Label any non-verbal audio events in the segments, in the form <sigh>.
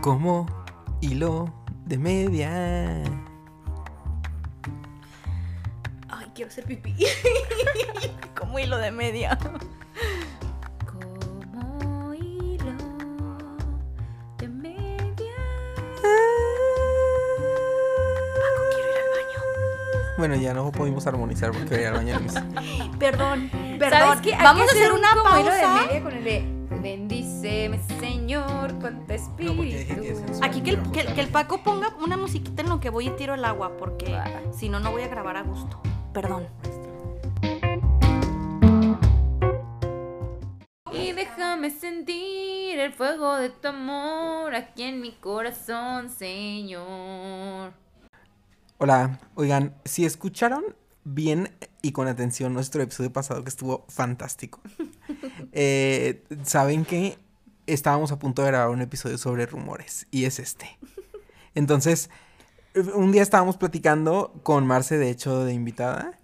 como hilo de media. Ay, quiero hacer pipí. <laughs> Como hilo de media. Como hilo de media. Paco, quiero ir al baño. Bueno, ya no pudimos armonizar porque voy al baño. Perdón, perdón. ¿Sabes qué? Vamos a hacer un una como hilo pausa. de media con el de Bendíceme, Señor, con tu espíritu. Aquí que el, que, el- que el Paco ponga una musiquita en lo que voy y tiro el agua, porque si no, no voy a grabar a gusto. Perdón. Y déjame sentir el fuego de tu amor aquí en mi corazón, Señor. Hola, oigan, si escucharon bien y con atención nuestro episodio pasado que estuvo fantástico, <laughs> eh, saben que estábamos a punto de grabar un episodio sobre rumores y es este. Entonces, un día estábamos platicando con Marce, de hecho, de invitada.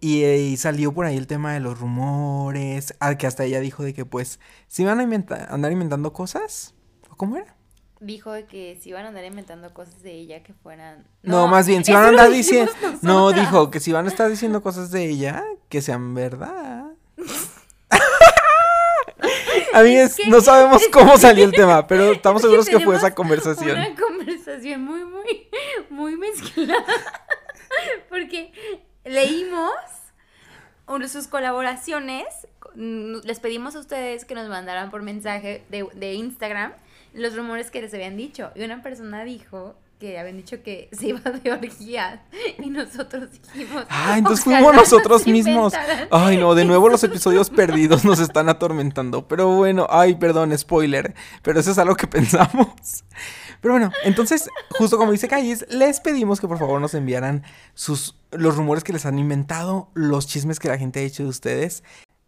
Y, eh, y salió por ahí el tema de los rumores, ah, que hasta ella dijo de que pues, si van a inventa- andar inventando cosas, ¿o ¿cómo era? Dijo de que si iban a andar inventando cosas de ella que fueran. No, más bien, si <laughs> van a andar diciendo. No, dijo que si van a estar diciendo cosas de ella, que sean verdad. Amigues, que- no sabemos cómo salió el tema, pero estamos Es seguros que fue esa conversación. Una conversación muy, muy, muy mezclada. <laughs> Porque leímos sus colaboraciones. Les pedimos a ustedes que nos mandaran por mensaje de, de Instagram los rumores que les habían dicho. Y una persona dijo que habían dicho que se iba de orgías. Y nosotros dijimos. Ah, entonces "Ojalá fuimos nos nosotros mismos. inventaran". Ay, no, de nuevo los episodios perdidos nos están atormentando. Pero bueno, ay, perdón, spoiler. Pero eso es algo que <laughs> pensamos. Pero bueno, entonces, justo como dice Callis, les pedimos que por favor nos enviaran sus, los rumores que les han inventado, los chismes que la gente ha hecho de ustedes.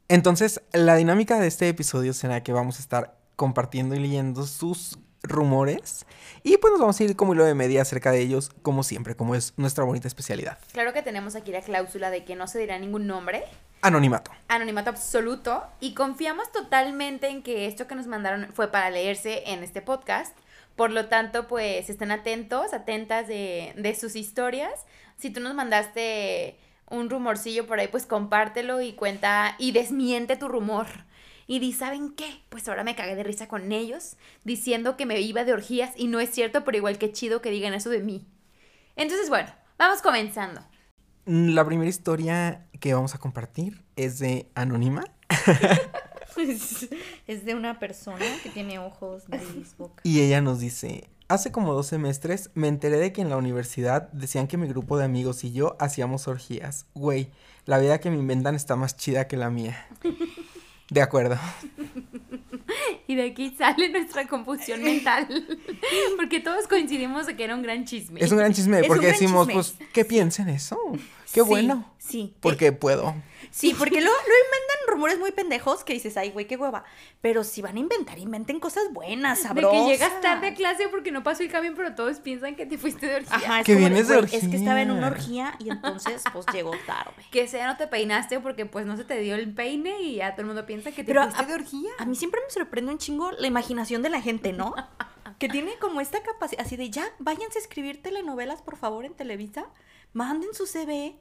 Entonces, la dinámica de este episodio será que vamos a estar compartiendo y leyendo sus rumores. Y pues nos vamos a ir como hilo de media acerca de ellos, como siempre, como es nuestra bonita especialidad. Claro que tenemos aquí la cláusula de que no se dirá ningún nombre. Anonimato. anonimato absoluto y confiamos totalmente en que esto que nos mandaron fue para leerse en este podcast. Por lo tanto, pues estén atentos, atentas de, de sus historias. Si tú nos mandaste un rumorcillo por ahí, pues compártelo y cuenta y desmiente tu rumor. Y di, ¿saben qué? Pues ahora me cagué de risa con ellos, diciendo que me iba de orgías y no es cierto, pero igual que chido que digan eso de mí. Entonces, bueno, vamos comenzando. Mm, La primera historia que vamos a compartir es de Anónima. <laughs> es de una persona que tiene ojos, nariz, boca. Y ella nos dice, hace como dos semestres me enteré de que en la universidad decían que mi grupo de amigos y yo hacíamos orgías. Güey, la vida que me inventan está más chida que la mía. <laughs> De acuerdo. <laughs> Y de aquí sale nuestra confusión mental. Porque todos coincidimos de que era un gran chisme. Es un gran chisme Es porque gran decimos, chisme. pues, ¿qué piensen eso? Qué Sí, bueno. Sí. Porque puedo. Sí, porque luego, luego inventan rumores muy pendejos que dices, ay, güey, qué hueva. Pero si van a inventar, inventen cosas buenas, De sabrosas. que llegas tarde a clase porque no pasó el camión, pero todos piensan que te fuiste de orgía. Ajá, es Que vienes de güey, Es que estaba en una orgía. orgía y entonces, pues, llegó tarde. Que sea no te peinaste porque pues no se te dio el peine y ya todo el mundo piensa que te Pero fuiste a- de orgía. A mí siempre me sorprende un chingo la imaginación de la gente, ¿no? <laughs> Que tiene como esta capacidad, así de ya, váyanse a escribir telenovelas, por favor, en Televisa. Manden su CV,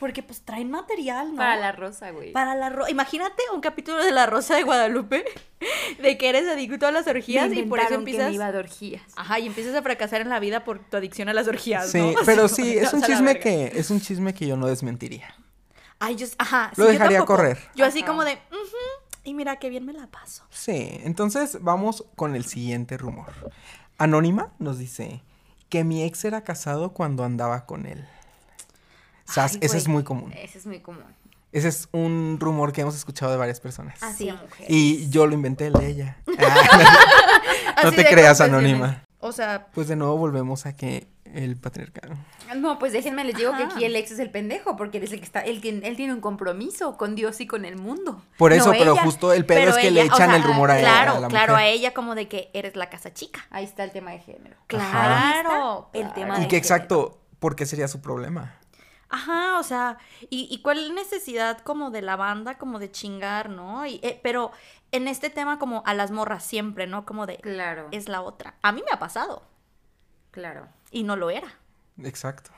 porque pues traen material, ¿no? Para la rosa, güey. Para la ro- Imagínate un capítulo de La Rosa de Guadalupe, de que eres adicto a las orgías Me y por eso que empiezas... me iba de orgías. Ajá, y empiezas a fracasar en la vida por tu adicción a las orgías, Sí, ¿no? pero <laughs> sí, es un "Vas a la chisme verga". que, es un chisme que yo no desmentiría. Ay, yo, ajá. Lo sí, dejaría correr. Yo así Ajá. como de, y mira qué bien me la paso. Sí, entonces vamos con el siguiente rumor. Anónima nos dice que mi ex era casado cuando andaba con él. Ese es muy común. Ese es muy común. Ese es un rumor que hemos escuchado de varias personas. Así Sí. a mujeres. Y yo lo inventé el de ella. <laughs> Ah, no te creas. Anónima. O sea, Pues de nuevo volvemos a que el patriarcado. No, pues déjenme les digo que aquí el ex es el pendejo, porque él es el que está, él, tiene- él tiene un compromiso con Dios y con el mundo. Por eso, no pero ella. justo el pedo es que ella, le o echan sea, el rumor a ella. Claro, a la claro, a ella como de que eres la casa chica. Ahí está el tema de género. Claro, el claro. tema Y de que género. exacto, ¿por qué sería su problema? Ajá, o sea, y, y cuál necesidad como de la banda, como de chingar, ¿no? Y, eh, pero en este tema como a las morras siempre, ¿no? Como de, Claro, es la otra. A mí me ha pasado claro. y no lo era. Exacto.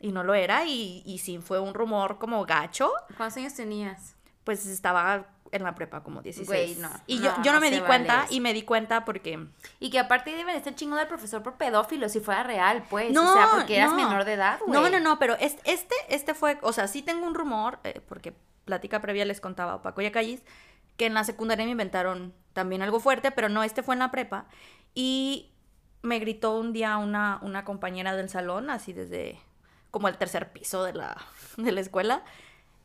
Y no lo era y, y sí fue un rumor como gacho, ¿Cuántos años tenías? pues estaba en la prepa como 16. Güey, no, Y no, yo, yo no, no me di cuenta y me di cuenta porque... Y que aparte deben estar chingando al profesor por pedófilo si fuera real, pues. No, o sea, porque eras no. menor de edad, güey. No, no, no, pero es- este, este fue, o sea, sí tengo un rumor, eh, porque plática previa les contaba a Paco y a Callis, que en la secundaria me inventaron también algo fuerte, pero no, este fue en la prepa. Y me gritó un día una, una compañera del salón, así desde como el tercer piso de la, <laughs> de la escuela.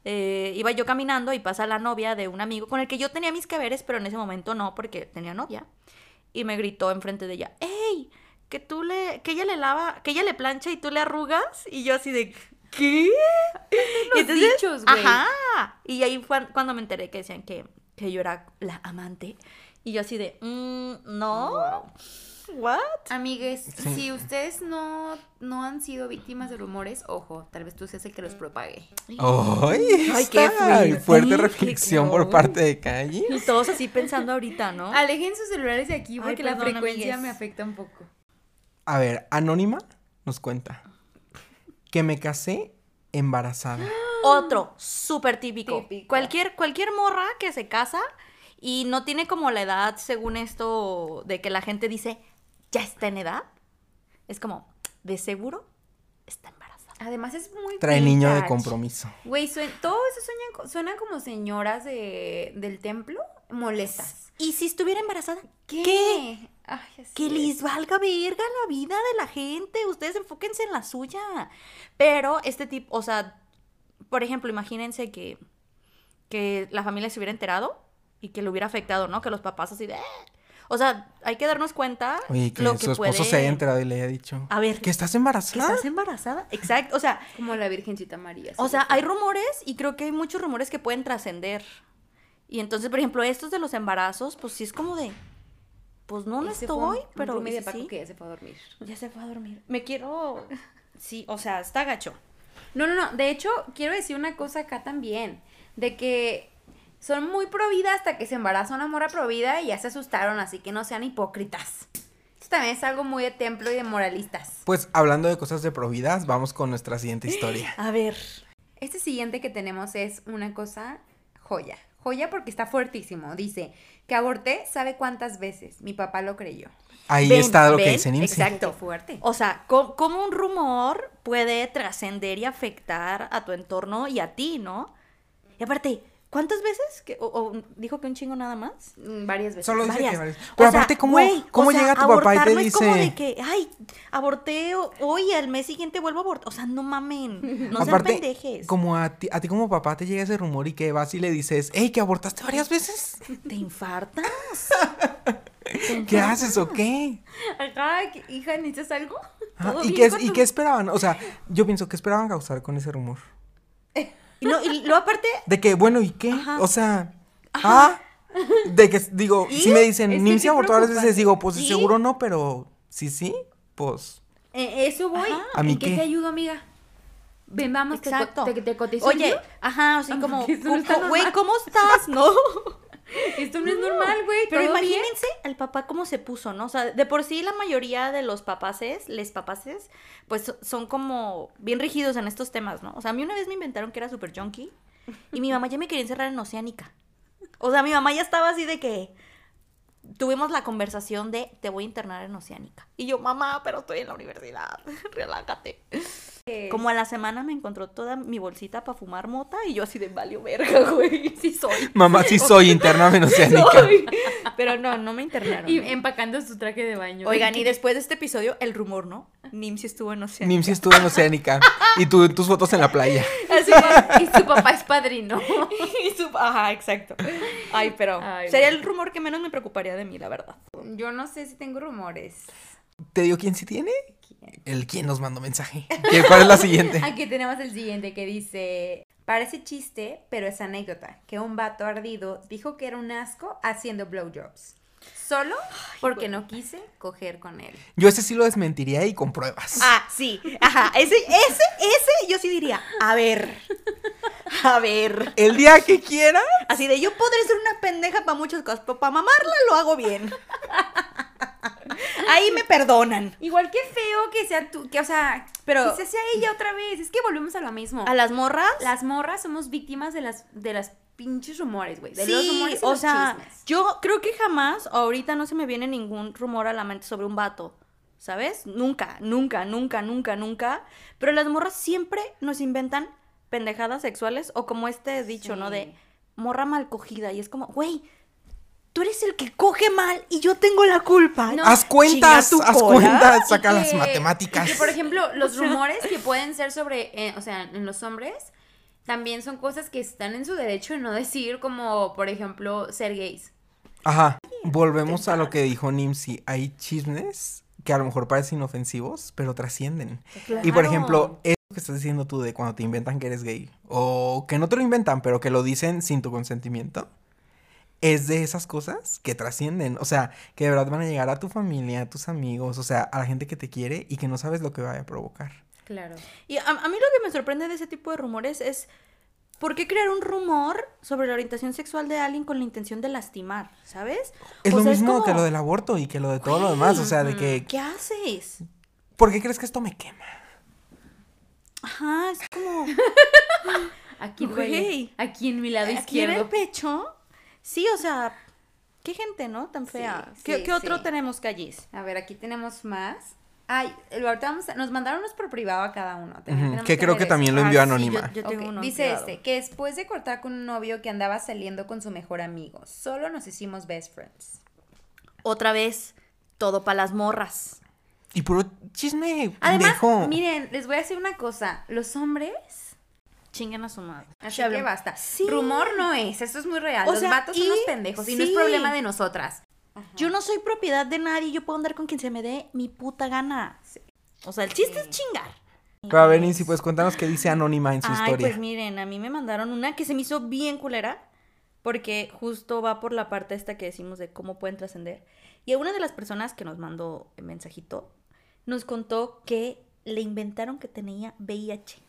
Eh, iba yo caminando y pasa la novia de un amigo con el que yo tenía mis que veres, pero en ese momento no, porque tenía novia. Y me gritó enfrente de ella, ¡Ey! Que tú le, que ella le lava, que ella le plancha y tú le arrugas. Y yo así de, ¿qué? Los dichos, güey. Ajá. Y ahí fue cuando me enteré que decían que, que yo era la amante. Y yo así de, "Mm, no. Wow. ¿What? Amigues, Sí. si ustedes no, no han sido víctimas de rumores, ojo, tal vez tú seas el que los propague. ¡Ay! Ay, qué fuerte. fuerte Qué reflexión por parte de Calle. Y todos así pensando ahorita, ¿no? Alejen sus celulares de aquí Ay, porque la frecuencia amigues. me afecta un poco. A ver, Anónima nos cuenta que me casé embarazada. Otro, súper típico. Típico. Cualquier, cualquier morra que se casa y no tiene como la edad, según esto, de que la gente dice, ya está en edad. Es como, de seguro, está embarazada. Además es muy Trae niño de compromiso. Güey, todo eso suenan, suenan como señoras de, del templo molestas. ¿Y si estuviera embarazada? ¿Qué? ¿Qué? Ay, Que es. les valga verga la vida de la gente. Ustedes enfóquense en la suya. Pero este tipo, o sea, por ejemplo, imagínense que, que la familia se hubiera enterado y que le hubiera afectado, ¿no? Que los papás así de... "Eh". O sea, hay que darnos cuenta Oye, que lo su que esposo puede... se haya enterado y le haya dicho. A ver, ¿Que estás ¿Que embarazada? estás embarazada? Exacto. O sea, Como la Virgencita María. o sea, hay rumores y creo que hay muchos rumores que pueden trascender. Y entonces, por ejemplo, estos de los embarazos, pues sí es como de... Pues no, no fue estoy, un pero... roomie ¿y de si Paco sí? que ya se fue a dormir. Ya se fue a dormir. Me quiero. Sí, o sea, está gacho. No, no, no. De hecho, quiero decir una cosa acá también. De que son muy provida hasta que se embaraza una mora provida y ya se asustaron, así que no sean hipócritas. Esto también es algo muy de templo y de moralistas. Pues hablando de cosas de providas, vamos con nuestra siguiente historia. <gasps> A ver. Este siguiente que tenemos es una cosa joya. Joya porque está fuertísimo. Dice que aborté, ¿sabe cuántas veces? Mi papá lo creyó. Ahí Ven, está lo que ven, dice Nimsi. exacto. Fuerte. O sea, co- ¿cómo, un rumor puede trascender y afectar a tu entorno y a ti, no? Y aparte, ¿cuántas veces? Que, o, o dijo que un chingo nada más? Mm, Varias veces. Solo dice Varias. que varias. O Pero sea, aparte, ¿cómo, güey, cómo o sea, llega tu papá y te no dice... es como de que, ay, aborté ho- hoy y al mes siguiente vuelvo a abortar. O sea, no mamen. No sean Aparte, pendejes. como a ti, a ti como papá te llega ese rumor y que vas y le dices, hey, que abortaste varias veces. ¿Te infartas? <laughs> ¿Qué haces o qué? Ajá, hija, ¿necesitas algo? Ajá, ¿Todo ¿Y, qué, ¿Y tu- qué esperaban? O sea, yo pienso que esperaban causar con ese rumor. Y, no, y luego aparte, De que, bueno, ¿y qué? Ajá. O sea, ah, de que, digo, ¿Y? si me dicen, Nimsi abortó varias veces, digo, pues ¿Y? seguro no, pero sí, sí, pues. Eh, eso voy. Ajá. ¿A mí ¿En qué, qué? te ayudo, amiga? Ven, vamos, exacto. te, te cotizo Oye, yo. ajá, así Ah, como, güey. ¿cómo estás? <laughs> ¿No? Esto no, es normal, güey. Pero imagínense al papá cómo se puso, ¿no? O sea, de por sí la mayoría de los papaces, les papaces, pues so- son como bien rígidos en estos temas, ¿no? O sea, a mí una vez me inventaron que era super junkie y mi mamá ya me quería encerrar en Oceánica. O sea, mi mamá ya estaba así de que tuvimos la conversación de te voy a internar en Oceánica. Y yo, mamá, pero estoy en la universidad, <laughs> relájate. Como a la semana me encontró toda mi bolsita para fumar mota y yo así de valió verga, güey. <laughs> Sí soy. Mamá, sí soy interna oceánica. Soy. Pero no, no me internaron. Y ¿no? empacando su traje de baño. Oigan, y después de este episodio, el rumor, ¿no? Nimsi estuvo en Oceánica. Nimsi estuvo en Oceánica. Y tú, tus fotos en la playa. Así <laughs> y su papá es padrino. <laughs> y su- Ajá, exacto. Ay, pero Ay, sería bueno. el rumor que menos me preocuparía de mí, la verdad. Yo no sé si tengo rumores. ¿Te digo quién sí tiene? El quien nos mandó mensaje. <laughs> ¿Qué- ¿Cuál es la siguiente? Aquí tenemos el siguiente que dice, parece chiste, pero es anécdota, que un vato ardido dijo que era un asco haciendo blowjobs. Solo porque no quise coger con él. Yo ese sí lo desmentiría y con pruebas. Ah, sí. Ajá. Ese, ese, ese yo sí diría. A ver. A ver. El día que quiera. Así de yo podré ser una pendeja para muchas cosas, pero para mamarla lo hago bien. <laughs> Ahí me perdonan. Igual que feo que sea tú, que o sea, Pero- que se sea ella otra vez. Es que volvemos a lo mismo. A las morras. Las morras somos víctimas de las de las pinches rumores, güey. De sí, los rumores y o los sea, chismes. yo creo que jamás, ahorita no se me viene ningún rumor a la mente sobre un vato. ¿Sabes? Nunca, nunca, nunca, nunca, nunca. Pero las morras siempre nos inventan pendejadas sexuales o como este dicho, ¿no? De morra mal cogida. Y es como, güey, tú eres el que coge mal y yo tengo la culpa. No, haz cuentas, tu haz cola. cuentas, saca que- las matemáticas. que, por ejemplo, los <laughs> rumores que pueden ser sobre, eh, o sea, en los hombres, también son cosas que están en su derecho de no decir, como, por ejemplo, ser gays. Ajá. Volvemos a lo que dijo Nimsi. Hay chismes que a lo mejor parecen inofensivos, pero trascienden. Y por ejemplo, eso que estás diciendo tú de cuando te inventan que eres gay, o que no te lo inventan, pero que lo dicen sin tu consentimiento, es de esas cosas que trascienden. O sea, que de verdad van a llegar a tu familia, a tus amigos, o sea, a la gente que te quiere y que no sabes lo que vaya a provocar. Claro. Y a, a mí lo que me sorprende de ese tipo de rumores es ¿por qué crear un rumor sobre la orientación sexual de alguien con la intención de lastimar? ¿Sabes? Es O lo sea, mismo como, que lo del aborto y que lo de todo lo demás. O sea, de que, ¿Qué haces? ¿por qué crees que esto me quema? Ajá, es como <laughs> Aquí duele. Aquí en mi lado aquí en el izquierdo. pecho. Sí, o sea, qué gente, ¿no? Tan fea. Sí, ¿Qué, sí, qué otro sí. tenemos, Callis? A ver, aquí tenemos más. Ay, el- ahorita vamos a- nos mandaron unos por privado a cada uno. También que creo que también lo Ah, envió sí, yo- anónima. yo tengo Ok, uno Dice privado. este, que después de cortar con un novio que andaba saliendo con su mejor amigo, solo nos hicimos best friends. Otra vez, todo para las morras. Y puro chisme Además, pendejo. miren, les voy a decir una cosa. Los hombres, Chinguen a su madre. así que basta. Sí. Rumor no es, eso es muy real. O Los sea, vatos son unos pendejos y no es problema de nosotras. Yo no soy propiedad de nadie, yo puedo andar con quien se me dé mi puta gana. O sea, el chiste es chingar. Pero a ver, Nancy, pues cuéntanos qué dice Anónima en su Ay, historia. pues miren, a mí me mandaron una que se me hizo bien culera, porque justo va por la parte esta que decimos de cómo pueden trascender. Y a una de las personas que nos mandó el mensajito, nos contó que le inventaron que tenía VIH.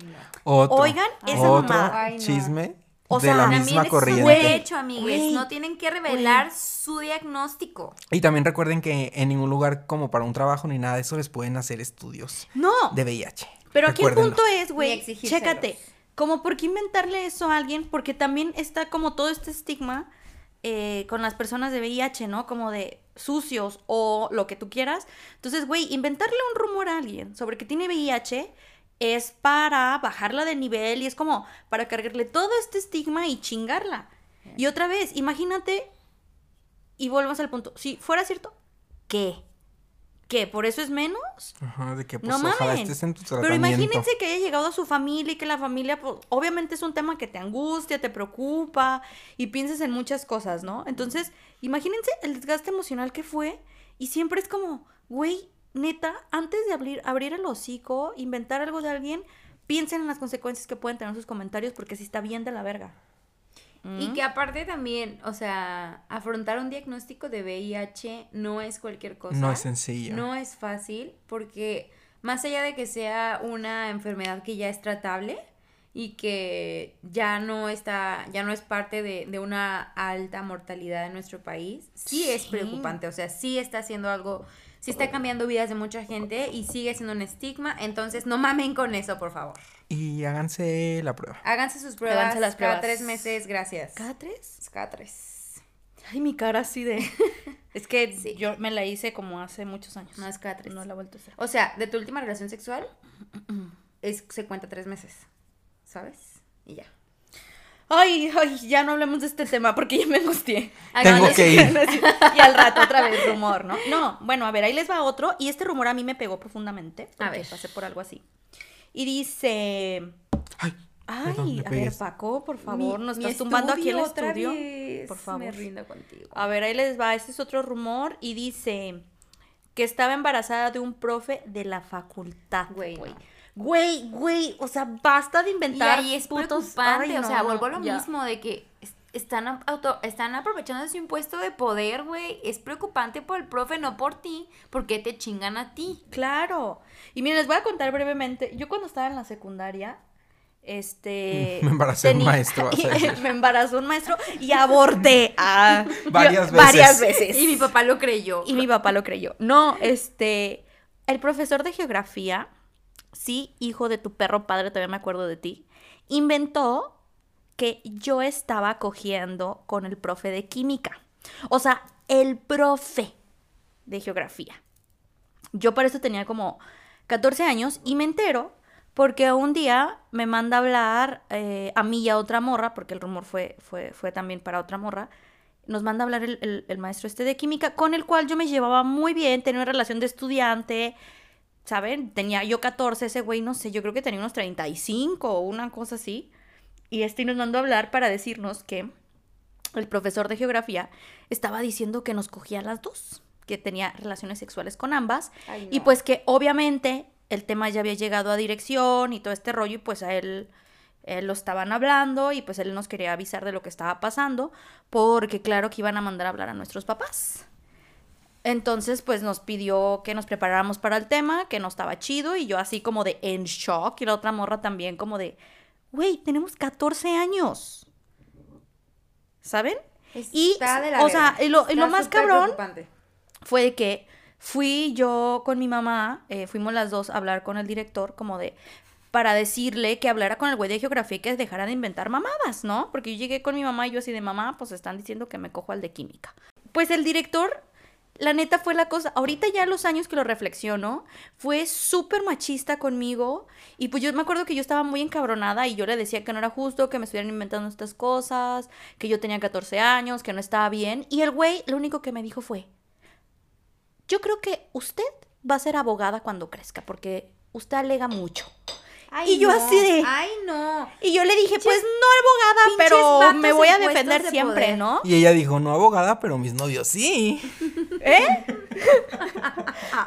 Ay, no. Otro, Oigan, esa otro mamada. Ay, no. chisme O de sea, la misma es corriente. su derecho, amigues. Güey, no tienen que revelar su diagnóstico. Y también recuerden que en ningún lugar como para un trabajo ni nada de eso les pueden hacer estudios No, de VIH. pero aquí el punto es, güey, chécate, como por qué inventarle eso a alguien, porque también está como todo este estigma eh, con las personas de VIH, ¿no? Como de sucios o lo que tú quieras. Entonces, güey, inventarle un rumor a alguien sobre que tiene VIH es para bajarla de nivel y es como para cargarle todo este estigma y chingarla. Y otra vez, imagínate, y volvemos al punto, si fuera cierto, ¿qué? ¿Qué? ¿Por eso es menos? Ajá, de que pues No ojalá mamen. estés en tu Pero tratamiento. imagínense que haya llegado a su familia y que la familia, pues, obviamente es un tema que te angustia, te preocupa y piensas en muchas cosas, ¿no? Entonces, imagínense el desgaste emocional que fue y siempre es como, güey, neta, antes de abrir, abrir el hocico, inventar algo de alguien, piensen en las consecuencias que pueden tener sus comentarios porque si está bien de la verga. Y que aparte también, o sea, afrontar un diagnóstico de VIH no es cualquier cosa. No es sencillo. No es fácil porque más allá de que sea una enfermedad que ya es tratable y que ya no está, ya no es parte de, de una alta mortalidad en nuestro país, sí, es Sí. preocupante. O sea, sí está haciendo algo, sí está cambiando vidas de mucha gente y sigue siendo un estigma. Entonces, no mamen con eso, por favor. Y háganse la prueba. Háganse sus pruebas Háganse las cada pruebas. tres meses, gracias. ¿Cada tres? Cada tres. Ay, mi cara así de... <laughs> es que Sí. yo me la hice como hace muchos años. No es cada tres. No la he vuelto a hacer. O sea, de tu última relación sexual, es, se cuenta tres meses, ¿sabes? Y ya. Ay, ay, ya no hablemos de este tema porque ya me angustié. Tengo no, que ir. Y al rato otra vez rumor, ¿no? No, bueno, a ver, ahí les va otro. Y este rumor a mí me pegó profundamente. A porque ver. pasé por algo así. Y dice... Ay, Ay, a ver. Paco, por favor, Mi- nos estás tumbando aquí el estudio otra estudio. vez. Por favor. Me rindo contigo. A ver, ahí les va. Este es otro rumor. Y dice que estaba embarazada de un profe de la facultad. Güey, Güey, güey, güey. O sea, basta de Y inventar ahí es putos- preocupante, Ay, o sea, vuelvo a lo ya. mismo de que es- están, auto, están aprovechando de su impuesto de poder, güey. Es preocupante por el profe, no por ti. porque te chingan a ti? Claro. Y miren, les voy a contar brevemente. Yo cuando estaba en la secundaria, este... <laughs> Me embarazó un maestro, decir. <laughs> me embarazó un maestro y aborté. <laughs> Varias yo- Varias veces. veces. Y mi papá lo creyó. Y mi papá lo creyó. No, este... El profesor de geografía, sí, hijo de tu perro padre, todavía me acuerdo de ti, inventó que yo estaba cogiendo con el profe de química. O sea, el profe de geografía. Yo para eso tenía como 14 años y me entero porque un día me manda a hablar eh, a mí y a otra morra, porque el rumor fue, fue, fue también para otra morra. Nos manda a hablar el, el- el maestro este de química, con el cual yo me llevaba muy bien, tenía una relación de estudiante, ¿saben? Tenía yo 14, ese güey, no sé, yo creo que tenía unos 35 o una cosa así. Y este nos mandó a hablar para decirnos que el profesor de geografía estaba diciendo que nos cogía a las dos, que tenía relaciones sexuales con ambas, Ay, y pues que obviamente el tema ya había llegado a dirección y todo este rollo, y pues a él, él lo estaban hablando, y pues él nos quería avisar de lo que estaba pasando, porque claro que iban a mandar a hablar a nuestros papás. Entonces, pues nos pidió que nos preparáramos para el tema, que no estaba chido, y yo así como de en shock, y la otra morra también como de, güey, tenemos 14 años. ¿Saben? Y, Está de la o sea, y lo, y más cabrón fue de que fui yo con mi mamá, eh, fuimos las dos a hablar con el director, como de, para decirle que hablara con el güey de geografía y que dejara de inventar mamadas, ¿no? Porque yo llegué con mi mamá y yo así de mamá, pues están diciendo que me cojo al de química. Pues el director, la neta fue la cosa, ahorita ya los años que lo reflexiono, fue súper machista conmigo y pues yo me acuerdo que yo estaba muy encabronada y yo le decía que no era justo, que me estuvieran inventando estas cosas, que yo tenía 14 años, que no estaba bien y el güey lo único que me dijo fue, yo creo que usted va a ser abogada cuando crezca, porque usted alega mucho. Ay, Y yo no. así de- Ay, no. Y yo le dije, pues no abogada, pero me voy a defender de siempre, poder. ¿no? Y ella dijo, no abogada, pero mis novios sí. <laughs>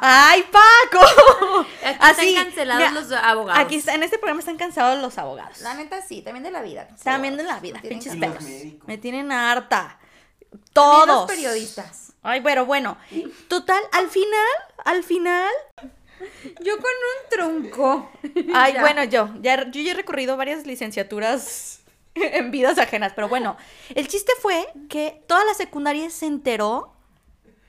¡Ay, Paco! <laughs> Aquí Así, están cancelados mira, los abogados. Aquí está, en este programa están cansados los abogados. La neta sí, también de la vida. También de la vida, pinches pelos. Me tienen harta. También Todos. los periodistas. Ay, pero bueno. Total, al final, al final. Yo con un tronco. <laughs> Ay, Ya. bueno, yo, ya, yo ya he recorrido varias licenciaturas en vidas ajenas, pero bueno, el chiste fue que toda la secundaria se enteró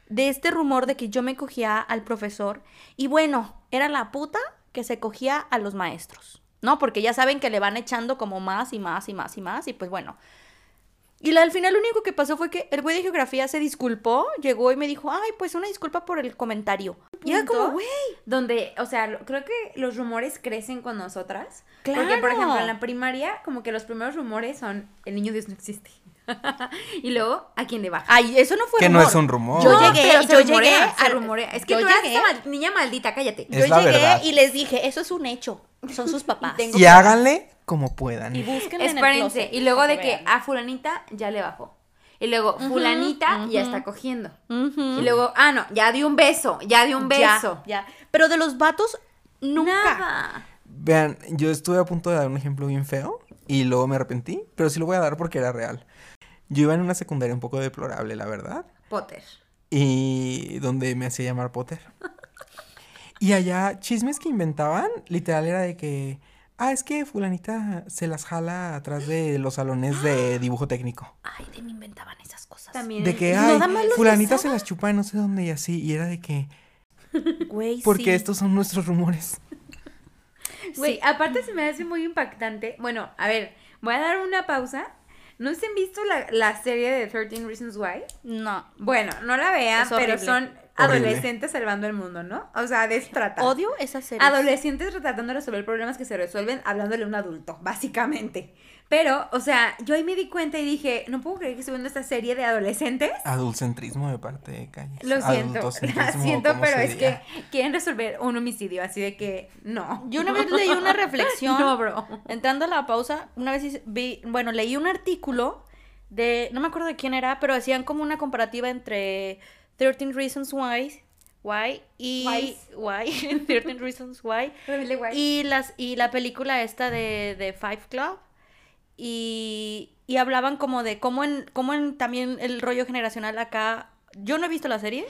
de este rumor de que yo me cogía al profesor y bueno, era la puta que se cogía a los maestros, ¿no? Porque ya saben que le van echando como más y más y más y más y pues bueno. Y la- al final lo único que pasó fue que el güey de geografía se disculpó, llegó y me dijo, ay, pues una disculpa por el comentario. Y era como, güey, Donde, o sea, lo- creo que los rumores crecen con nosotras. Porque, por Claro. ejemplo, en la primaria, como que los primeros rumores son, el niño Dios no existe. <laughs> y luego, ¿a quién le baja? ay, eso no fue Que no es un rumor. Yo No, llegué, yo llegué, a- rumorea. Es que yo tú eras llegué, esta mal- niña maldita, cállate. Es yo la llegué verdad. y les dije, eso es un hecho, son sus <laughs> papás. tengo- Y háganle como puedan. Y búsquenle en el Espérense. Y luego de que a fulanita ya le bajó. Y luego, fulanita ya está cogiendo. Y luego, ah, no, ya dio un beso, ya dio un Ya, beso. Ya, Pero de los vatos, nunca. Nada. Vean, yo estuve a punto de dar un ejemplo bien feo y luego me arrepentí, pero sí lo voy a dar porque era real. Yo iba en una secundaria un poco deplorable, la verdad, Potter. y donde me hacía llamar Potter. <laughs> Y allá, chismes que inventaban, literal era de que, ah, es que fulanita se las jala atrás de los salones de <gasps> dibujo técnico. Ay, de mí inventaban esas cosas. También. De que, ay, fulanita se las chupa en no sé dónde y así, y era de que, Güey, porque sí. estos son nuestros rumores. <laughs> Güey, Sí. aparte se me hace muy impactante. Bueno, a ver, voy a dar una pausa. ¿No se han visto la, la serie de 13 Reasons Why? No. Bueno, no la vean, pero son Horrible. adolescentes salvando el mundo, ¿no? O sea, de eso trata. Odio esa serie. Adolescentes tratando de resolver problemas que se resuelven hablándole a un adulto, básicamente. Pero, o sea, yo ahí me di cuenta y dije, no puedo creer que estoy viendo esta serie de adolescentes. Adultcentrismo de parte de Calles. Lo siento, lo <laughs> siento, pero es que quieren resolver un homicidio, así de que no. Yo una vez leí una <laughs> reflexión. No, bro. Entrando a la pausa, una vez vi, bueno, leí un artículo de, no me acuerdo de quién era, pero hacían como una comparativa entre 13 Reasons Why, why y why, <laughs> 13 Reasons Why y las y la película esta de, de Five Club y, y hablaban como de cómo en, cómo en también el rollo generacional acá, yo no he visto la serie,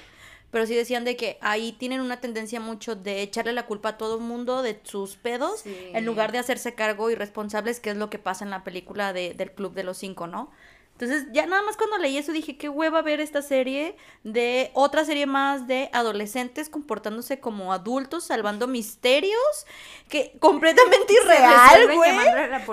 pero sí decían de que ahí tienen una tendencia mucho de echarle la culpa a todo el mundo de sus pedos, Sí. en lugar de hacerse cargo y responsables, que es lo que pasa en la película de, del Club de los Cinco, ¿no? Entonces, ya nada más cuando leí eso dije, qué hueva ver esta serie de otra serie más de adolescentes comportándose como adultos, salvando misterios, que <laughs> completamente irreal, güey.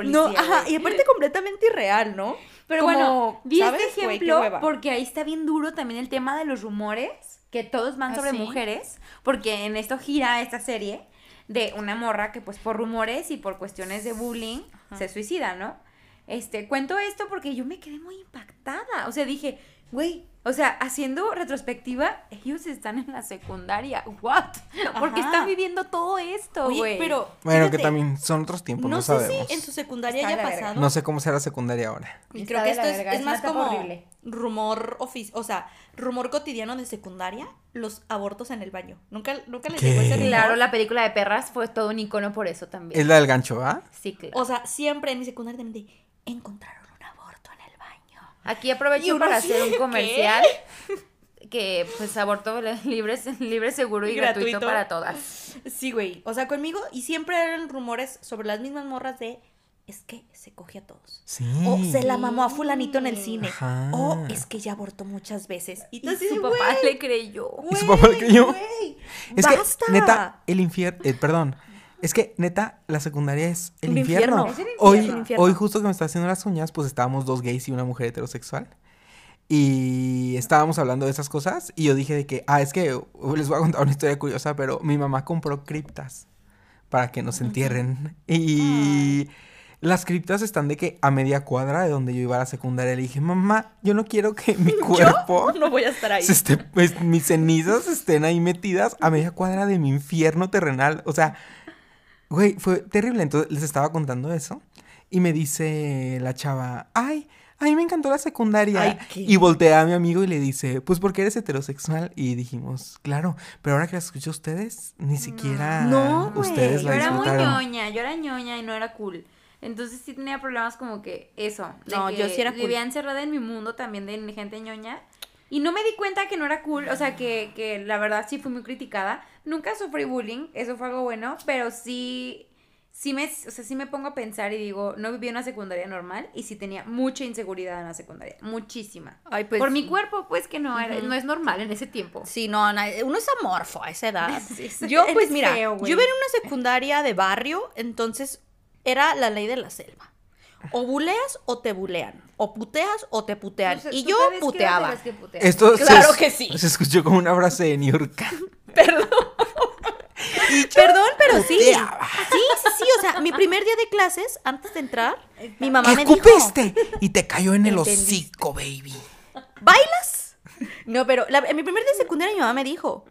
No, ajá, y aparte completamente irreal, ¿no? Pero Como, bueno, vi ¿sabes, este ejemplo porque ahí está bien duro también el tema de los rumores, que todos van ¿Ah, sobre sí? mujeres, porque en esto gira esta serie de una morra que pues por rumores y por cuestiones de bullying se suicida, ¿no? Este, cuento esto porque yo me quedé muy impactada, o sea, dije, güey, o sea, haciendo retrospectiva, ellos están en la secundaria, what? Porque están viviendo todo esto, Oye, güey. pero Bueno, que también son otros tiempos, no, no sé sabemos. si en su secundaria Está haya verga. pasado. No sé cómo será la secundaria ahora. Y creo que esto es, más como horrible. rumor ofici o sea, rumor cotidiano de secundaria, los abortos en el baño. Nunca, nunca les ¿Qué? llegó ese rumor. Claro, la película de perras fue todo un icono por eso también. Es la del gancho, ¿ah? Sí, claro. O sea, siempre en mi secundaria también de, encontraron un aborto en el baño. Aquí aprovecho para así hacer un ¿qué? comercial. <laughs> Que pues aborto libre, libre seguro y, Y gratuito. gratuito. para todas. Sí, güey. O sea, conmigo, y siempre eran rumores sobre las mismas morras de, es que se coge a todos. Sí. O se la mamó a fulanito en el cine. Ajá. O es que ya abortó muchas veces. Y, así su papá "Güey, le creyó. ¿Y su papá le creyó? Es ¡Basta! que, neta, el infierno. perdón. Es que, neta, la secundaria es el infierno. infierno. Es el Hoy, infierno. infierno. hoy, justo que me está haciendo las uñas, pues estábamos dos gays y una mujer heterosexual. Y estábamos hablando de esas cosas. Y yo dije de que, ah, es que les voy a contar una historia curiosa, pero mi mamá compró criptas para que nos entierren. Y las criptas están de que a media cuadra de donde yo iba a la secundaria. Le dije, mamá, yo no quiero que mi <laughs> <laughs> cuerpo No voy a estar ahí. se esté- pues, mis cenizas estén ahí metidas a media cuadra de mi infierno terrenal. O sea, güey, fue terrible. Entonces les estaba contando eso y me dice la chava, ay, a mí me encantó la secundaria. Ay, Y voltea a mi amigo y le dice, pues porque eres heterosexual. Y dijimos, claro, pero ahora que la escucho a ustedes, ni siquiera No, ustedes Yo la era muy disfrutaron. ñoña, yo era ñoña y no era cool. Entonces sí tenía problemas como que eso. de No, que yo sí era cool. Vivía encerrada en mi mundo también de gente ñoña. Y no me di cuenta que no era cool, o sea, que, que la verdad sí fui muy criticada. Nunca sufrí bullying, eso fue algo bueno, pero sí, sí me, o sea, sí me pongo a pensar y digo, no viví una secundaria normal y sí tenía mucha inseguridad en la secundaria, muchísima. Ay, pues, Por mi cuerpo, pues que no, era, no es normal en ese tiempo. Sí, no, uno es amorfo a esa edad. <laughs> Sí, Yo, pues mira, feo, yo iba en una secundaria de barrio, entonces era la ley de la selva. O buleas o te bulean. O puteas o te putean. Y ¿tú yo puteaba. las que putean? Esto Claro se, que sí. se escuchó como una frase de New York. <laughs> <laughs> Perdón, pero sí. puteaba. Sí, sí, sí. O sea, mi primer día de clases, antes de entrar, mi mamá ¿Qué me dijo... escupiste? Y te cayó en el Entendiste. hocico, baby. ¿Bailas? No, pero la- en mi primer día de secundaria mi mamá me dijo,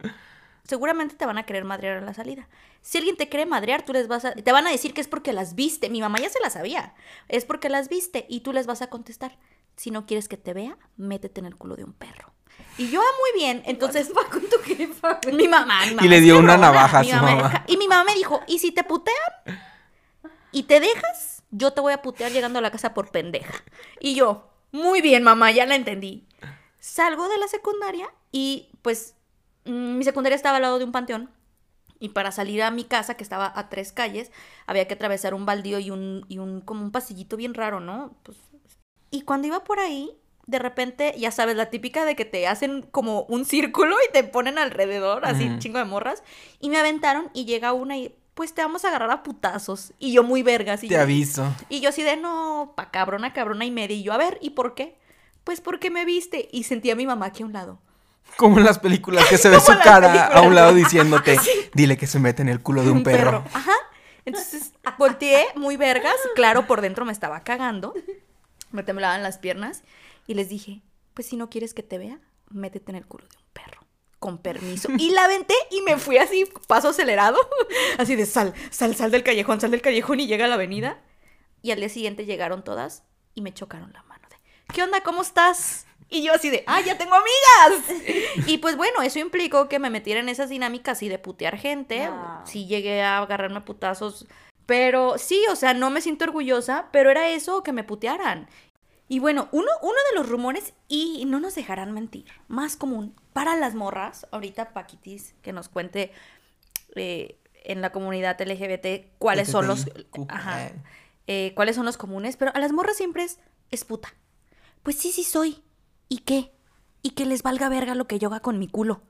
seguramente te van a querer madrear a la salida. Si alguien te quiere madrear, tú les vas a... Te van a decir que es porque las viste. Mi mamá ya se la sabía. Es porque las viste y tú les vas a contestar. Si no quieres que te vea, métete en el culo de un perro. Y yo, ah, muy bien. Entonces, va con tu jefa, mi mamá, mi mamá le dio una navaja a Mi su mamá- mamá. Y mi mamá me dijo, ¿y si te putean? Y te dejas, yo te voy a putear llegando a la casa por pendeja. Y yo, muy bien, mamá, ya la entendí. Salgo de la secundaria y pues mi secundaria estaba al lado de un panteón. Y para salir a mi casa, que estaba a tres calles, había que atravesar un baldío y un, y un como un pasillito bien raro, ¿no? Pues, y cuando iba por ahí, de repente, ya sabes, la típica de que te hacen como un círculo y te ponen alrededor, así, un chingo de morras. Y me aventaron y llega una y, pues te vamos a agarrar a putazos. Y yo muy vergas. Y Te yo, aviso. y yo así de, no, pa cabrona, cabrona y media. Y yo, a ver, ¿y por qué? Pues porque me viste. Y sentí a mi mamá aquí a un lado. Como en las películas que se ve <laughs> su cara a un lado diciéndote, dile que se mete en el culo de un, perro. Ajá. Entonces volteé muy vergas. Claro, por dentro me estaba cagando. Me temblaban las piernas. Y les dije, pues si no quieres que te vea, métete en el culo de un perro. Con permiso. Y la aventé y me fui así, paso acelerado. <laughs> Así de sal, sal, sal del callejón, sal del callejón y llega a la avenida. Y al día siguiente llegaron todas y me chocaron la mano de, ¿qué onda? ¿Cómo estás? Y yo así de, ¡ah, ya tengo amigas! Y pues bueno, eso implicó que me metiera en esas dinámicas y de putear gente. Sí llegué a agarrarme a putazos Pero sí, o sea, no me siento orgullosa, pero era eso que me putearan. Y bueno, uno, uno de los rumores, y no nos dejarán mentir, más común para las morras, ahorita Paquitis que nos cuente eh, en la comunidad LGBT cuáles son los... Ajá, Eh. eh, cuáles son los comunes, pero a las morras siempre es, es puta. Pues sí, sí soy. ¿Y qué? Y que les valga verga lo que yo haga con mi culo.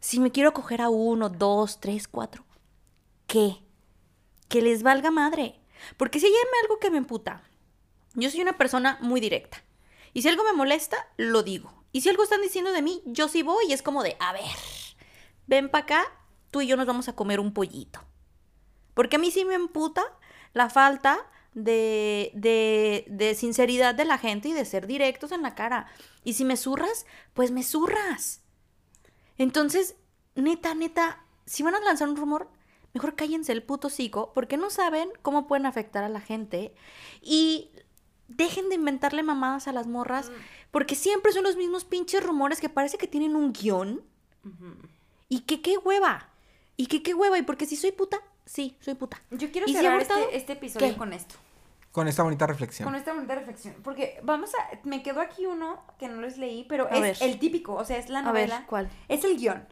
Si me quiero coger a uno, dos, tres, cuatro, ¿qué? Que les valga madre. Porque si hay algo que me emputa, yo soy una persona muy directa. Y si algo me molesta, lo digo. Y si algo están diciendo de mí, yo sí voy y es como de, a ver, ven para acá, tú y yo nos vamos a comer un pollito. Porque a mí sí me emputa la falta de, de, de sinceridad de la gente y de ser directos en la cara. Y si me zurras, pues me zurras. Entonces, neta, neta, si van a lanzar un rumor, mejor cállense el puto hocico, porque no saben cómo pueden afectar a la gente. Y dejen de inventarle mamadas a las morras, porque siempre son los mismos pinches rumores que parece que tienen un guion. Y que qué hueva. Y que qué hueva. Y porque si soy puta, sí, soy puta. Yo quiero ¿Y si cerrar este, este episodio ¿Qué? con esto. Con esta bonita reflexión. Con esta bonita reflexión. Porque vamos a. Me quedó aquí uno que no les leí, pero A es ver. el típico. O sea, es la A ver, novela. ¿cuál? Es el guion.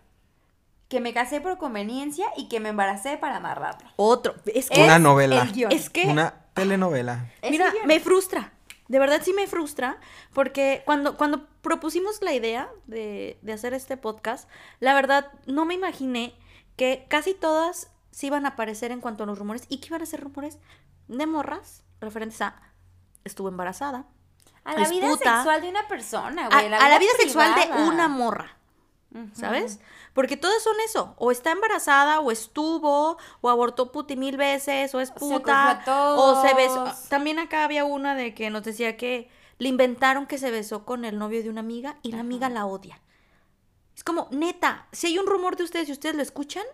Que me casé por conveniencia y que me embaracé para amarrarlo. Otro. Es que, Una Es novela. El guion. es que Una telenovela. Es Mira, me frustra. De verdad sí me frustra. Porque cuando, cuando propusimos la idea de, de hacer este podcast, la verdad no me imaginé que casi todas sí iban a aparecer en cuanto a los rumores. ¿Y que iban a ser rumores? De morras referentes a estuvo embarazada. A la vida sexual de una persona, A, güey. a la vida sexual de una morra. ¿Sabes? Porque todas son eso. O está embarazada, o estuvo, o abortó puti mil veces, o es puta. O se besó. También acá había una de que nos decía que le inventaron que se besó con el novio de una amiga y la amiga la odia. Es como, neta, si hay un rumor de ustedes y ustedes lo escuchan,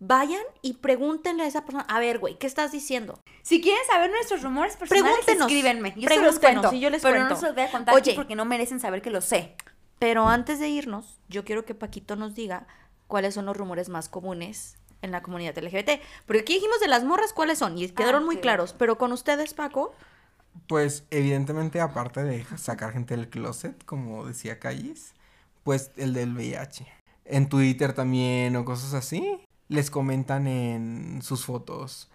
vayan y pregúntenle a esa persona, a ver, güey, ¿qué estás diciendo? Si quieren saber nuestros rumores personales, Pregúntenos. escríbenme. Yo se los cuento. y yo les pero cuento. no se los voy a contar Oye. porque no merecen saber que lo sé. Pero antes de irnos, yo quiero que Paquito nos diga cuáles son los rumores más comunes en la comunidad LGBT. Porque aquí dijimos de las morras cuáles son y quedaron muy claros. Pero con ustedes, Paco, Pues evidentemente, aparte de sacar gente del closet, como decía Callis, pues el del VIH. En Twitter también o cosas así, les comentan en sus fotos.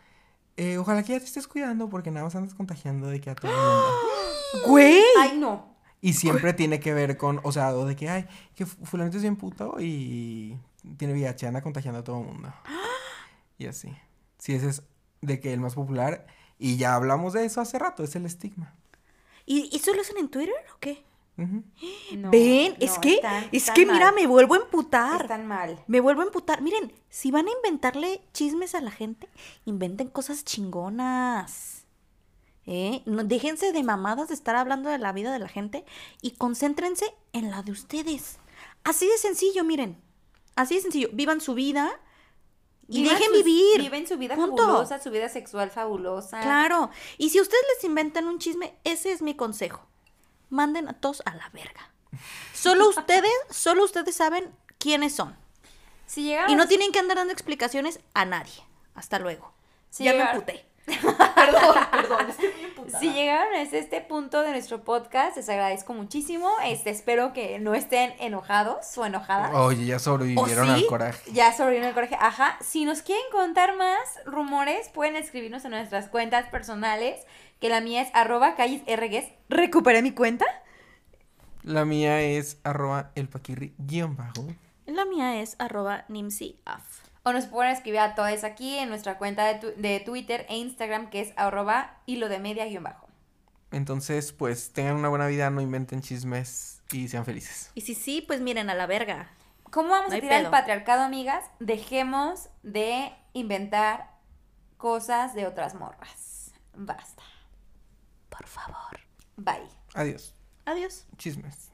eh, ojalá que ya te estés cuidando porque nada más andas contagiando de que a todo el mundo. <gasps> güey. Ay, no. Y siempre tiene que ver con, o sea, de que, ay, que fu- fulanito es bien puto y tiene VIH, anda contagiando a todo el mundo. <gasps> Y así. Sí, ese es de que el más popular, y ya hablamos de eso hace rato, es el estigma. ¿Y, y eso lo hacen en Twitter o qué? No, Ven, es no, que, están- es están que mira, me vuelvo a emputar. Están mal. Me vuelvo a emputar. Miren, si van a inventarle chismes a la gente, inventen cosas chingonas. ¿Eh? No, déjense de mamadas de estar hablando de la vida de la gente y concéntrense en la de ustedes. Así de sencillo, miren. Así de sencillo. Vivan su vida y dejen sus- vivir. Viven su vida Punto. fabulosa, su vida sexual fabulosa. Claro. Y si ustedes les inventan un chisme, ese es mi consejo. Manden a todos a la verga. Solo ustedes, solo ustedes saben quiénes son. Si llegaron, Y no tienen que andar dando explicaciones a nadie. Hasta luego. Sí, ya me emputé. <laughs> si llegaron hasta este punto de nuestro podcast, les agradezco muchísimo. Este, espero que no estén enojados o enojadas. Oye, ya sobrevivieron ¿O sí? al coraje. Ya sobrevino el coraje. Ajá. Si nos quieren contar más rumores, pueden escribirnos en nuestras cuentas personales. Que la mía es arroba calles rgues. ¿Recuperé mi cuenta? La mía es arroba elpaquirri guion bajo. La mía es arroba nimsiaf. O nos pueden escribir a todos aquí en nuestra cuenta de, tu- de Twitter e Instagram, que es arroba hilo de media guion bajo. Entonces, pues tengan una buena vida, no inventen chismes y sean felices. Y si sí, pues miren a la verga. ¿Cómo vamos No a tirar el patriarcado, amigas? Dejemos de inventar cosas de otras morras. Basta. Por favor. Bye. Adiós. Adiós. Chismes.